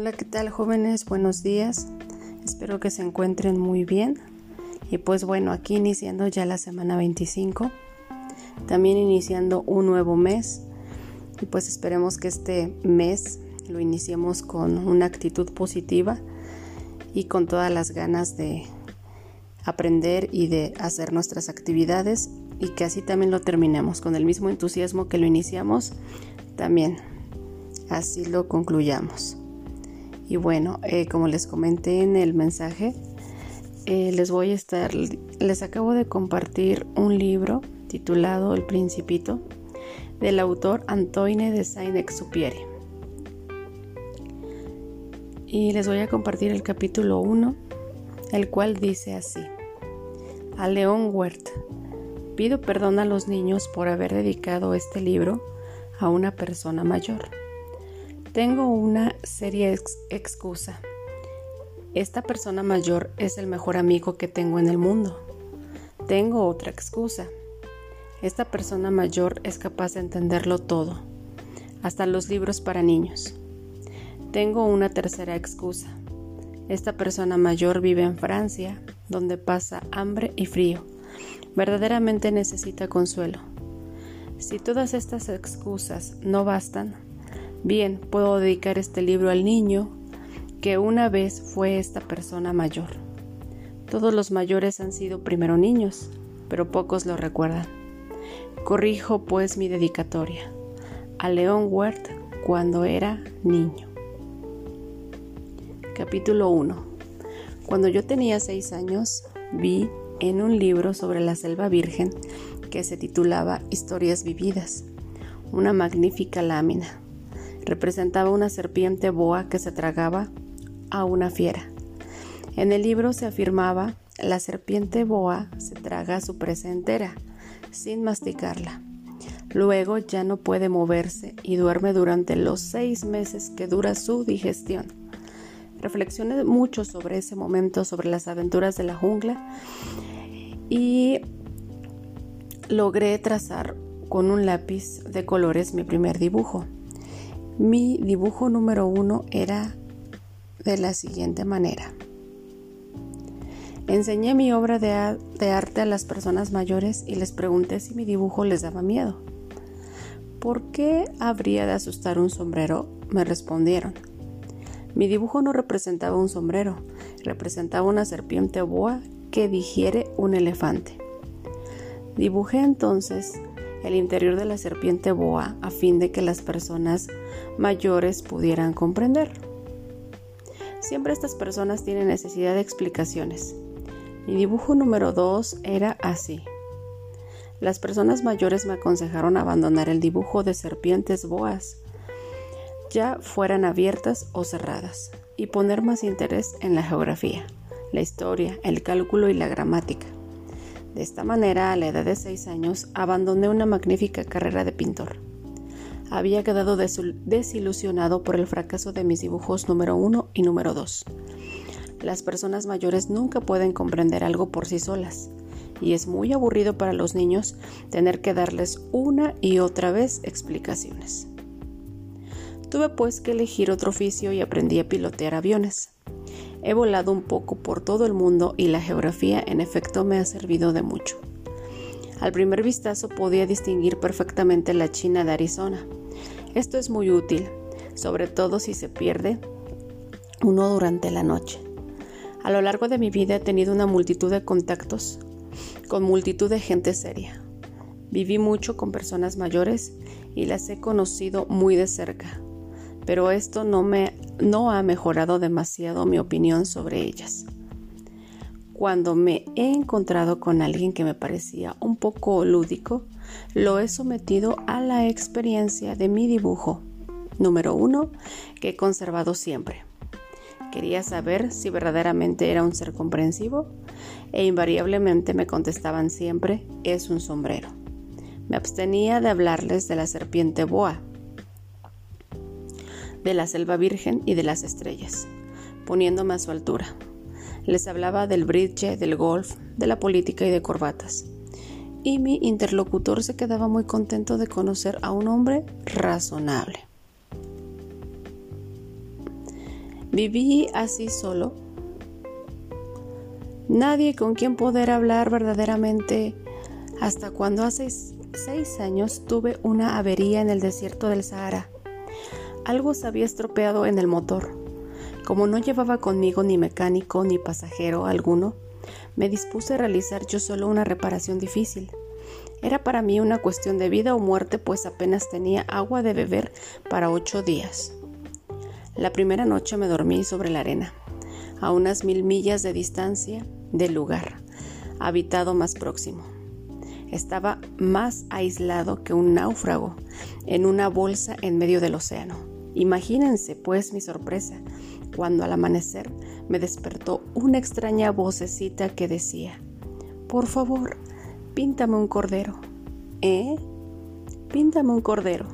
Hola, ¿qué tal jóvenes? Buenos días. Espero que se encuentren muy bien. Y pues bueno, aquí iniciando ya la semana 25, también iniciando un nuevo mes. Y pues esperemos que este mes lo iniciemos con una actitud positiva y con todas las ganas de aprender y de hacer nuestras actividades y que así también lo terminemos con el mismo entusiasmo que lo iniciamos, también así lo concluyamos. Y bueno, eh, como les comenté en el mensaje, eh, les voy a estar, les acabo de compartir un libro titulado El Principito del autor Antoine de Saint-Exupéry. Y les voy a compartir el capítulo 1, el cual dice así. A León Huert, pido perdón a los niños por haber dedicado este libro a una persona mayor. Tengo una seria excusa. Esta persona mayor es el mejor amigo que tengo en el mundo. Tengo otra excusa. Esta persona mayor es capaz de entenderlo todo, hasta los libros para niños. Tengo una tercera excusa. Esta persona mayor vive en Francia, donde pasa hambre y frío. Verdaderamente necesita consuelo. Si todas estas excusas no bastan, Bien, puedo dedicar este libro al niño que una vez fue esta persona mayor. Todos los mayores han sido primero niños, pero pocos lo recuerdan. Corrijo pues mi dedicatoria a León Wert cuando era niño. Capítulo 1. Cuando yo tenía seis años, vi en un libro sobre la selva virgen que se titulaba Historias vividas, una magnífica lámina representaba una serpiente boa que se tragaba a una fiera. En el libro se afirmaba, la serpiente boa se traga a su presa entera, sin masticarla. Luego ya no puede moverse y duerme durante los seis meses que dura su digestión. Reflexioné mucho sobre ese momento, sobre las aventuras de la jungla y logré trazar con un lápiz de colores mi primer dibujo. Mi dibujo número uno era de la siguiente manera. Enseñé mi obra de, arte a las personas mayores y les pregunté si mi dibujo les daba miedo. ¿Por qué habría de asustar un sombrero? Me respondieron. Mi dibujo no representaba un sombrero, representaba una serpiente boa que digiere un elefante. Dibujé entonces el interior de la serpiente boa a fin de que las personas mayores pudieran comprender. Siempre estas personas tienen necesidad de explicaciones. Mi dibujo número 2 era así. Las personas mayores me aconsejaron abandonar el dibujo de serpientes boas, ya fueran abiertas o cerradas, y poner más interés en la geografía, la historia, el cálculo y la gramática. De esta manera, a la edad de seis años, abandoné una magnífica carrera de pintor. Había quedado desilusionado por el fracaso de mis dibujos número uno y número dos. Las personas mayores nunca pueden comprender algo por sí solas, y es muy aburrido para los niños tener que darles una y otra vez explicaciones. Tuve pues que elegir otro oficio y aprendí a pilotear aviones. He volado un poco por todo el mundo y la geografía en efecto me ha servido de mucho. Al primer vistazo podía distinguir perfectamente la China de Arizona. Esto es muy útil, sobre todo si se pierde uno durante la noche. A lo largo de mi vida he tenido una multitud de contactos con multitud de gente seria. Viví mucho con personas mayores y las he conocido muy de cerca pero esto no, me, no ha mejorado demasiado mi opinión sobre ellas. Cuando me he encontrado con alguien que me parecía un poco lúdico, lo he sometido a la experiencia de mi dibujo, número uno, que he conservado siempre. Quería saber si verdaderamente era un ser comprensivo e invariablemente me contestaban siempre es un sombrero. Me abstenía de hablarles de la serpiente boa, de la selva virgen y de las estrellas, poniéndome a su altura. Les hablaba del bridge, del golf, de la política y de corbatas. Y mi interlocutor se quedaba muy contento de conocer a un hombre razonable. Viví así solo. Nadie con quien poder hablar verdaderamente hasta cuando hace seis años tuve una avería en el desierto del Sahara. Algo se había estropeado en el motor. Como no llevaba conmigo ni mecánico ni pasajero alguno, me dispuse a realizar yo solo una reparación difícil. Era para mí una cuestión de vida o muerte, pues apenas tenía agua de beber para ocho días. La primera noche me dormí sobre la arena, a unas mil millas de distancia del lugar habitado más próximo. Estaba más aislado que un náufrago en una bolsa en medio del océano. Imagínense, pues, mi sorpresa cuando al amanecer me despertó una extraña vocecita que decía, Por favor, píntame un cordero. ¿Eh? Píntame un cordero.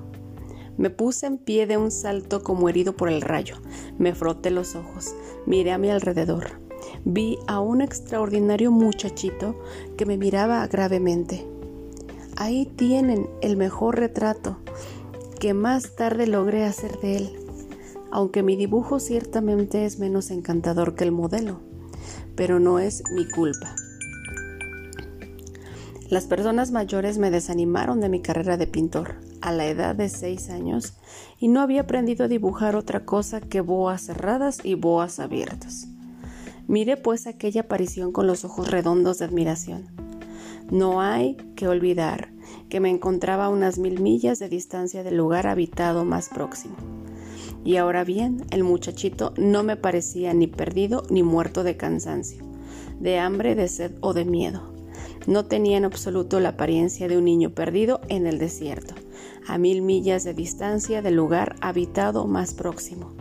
Me puse en pie de un salto como herido por el rayo. Me froté los ojos, miré a mi alrededor. Vi a un extraordinario muchachito que me miraba gravemente. Ahí tienen el mejor retrato que más tarde logré hacer de él aunque mi dibujo ciertamente es menos encantador que el modelo, pero no es mi culpa. Las personas mayores me desanimaron de mi carrera de pintor a la edad de seis años y no había aprendido a dibujar otra cosa que boas cerradas y boas abiertas. Miré pues aquella aparición con los ojos redondos de admiración. No hay que olvidar que me encontraba a unas mil millas de distancia del lugar habitado más próximo. Y ahora bien, el muchachito no me parecía ni perdido ni muerto de cansancio, de hambre, de sed o de miedo. No tenía en absoluto la apariencia de un niño perdido en el desierto, a mil millas de distancia del lugar habitado más próximo.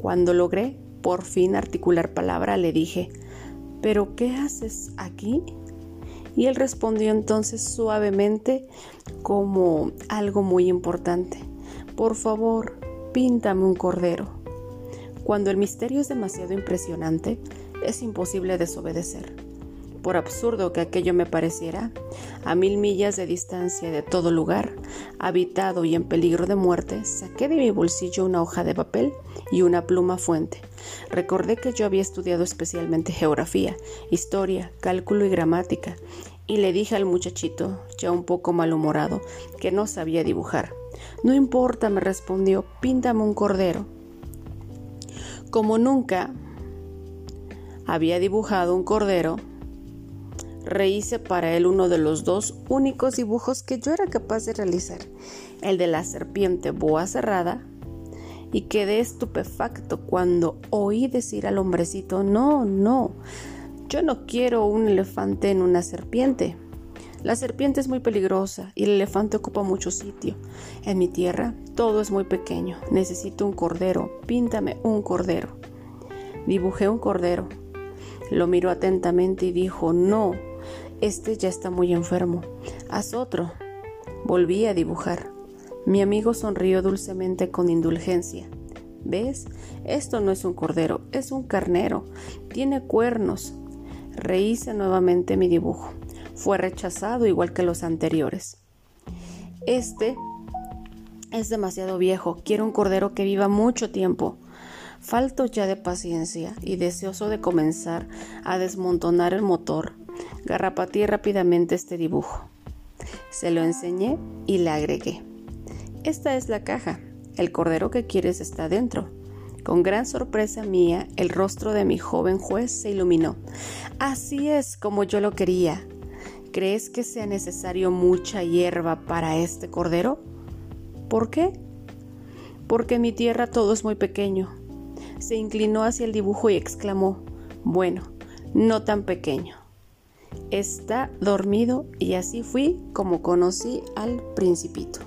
Cuando logré por fin articular palabra, le dije, ¿pero qué haces aquí? Y él respondió entonces suavemente como algo muy importante. Por favor, píntame un cordero. Cuando el misterio es demasiado impresionante, es imposible desobedecer. Por absurdo que aquello me pareciera, a mil millas de distancia de todo lugar, habitado y en peligro de muerte, saqué de mi bolsillo una hoja de papel y una pluma fuente. Recordé que yo había estudiado especialmente geografía, historia, cálculo y gramática, y le dije al muchachito, ya un poco malhumorado, que no sabía dibujar. No importa, me respondió, píntame un cordero. Como nunca había dibujado un cordero, rehice para él uno de los dos únicos dibujos que yo era capaz de realizar, el de la serpiente boa cerrada, y quedé estupefacto cuando oí decir al hombrecito, no, no, yo no quiero un elefante en una serpiente. La serpiente es muy peligrosa y el elefante ocupa mucho sitio. En mi tierra todo es muy pequeño. Necesito un cordero. Píntame un cordero. Dibujé un cordero. Lo miró atentamente y dijo, no, este ya está muy enfermo. Haz otro. Volví a dibujar. Mi amigo sonrió dulcemente con indulgencia. ¿Ves? Esto no es un cordero, es un carnero. Tiene cuernos. Rehice nuevamente mi dibujo fue rechazado igual que los anteriores. Este es demasiado viejo, quiero un cordero que viva mucho tiempo. Falto ya de paciencia y deseoso de comenzar a desmontonar el motor, garrapateé rápidamente este dibujo. Se lo enseñé y le agregué. Esta es la caja. El cordero que quieres está dentro. Con gran sorpresa mía, el rostro de mi joven juez se iluminó. Así es como yo lo quería. ¿Crees que sea necesario mucha hierba para este cordero? ¿Por qué? Porque en mi tierra todo es muy pequeño. Se inclinó hacia el dibujo y exclamó, bueno, no tan pequeño. Está dormido y así fui como conocí al principito.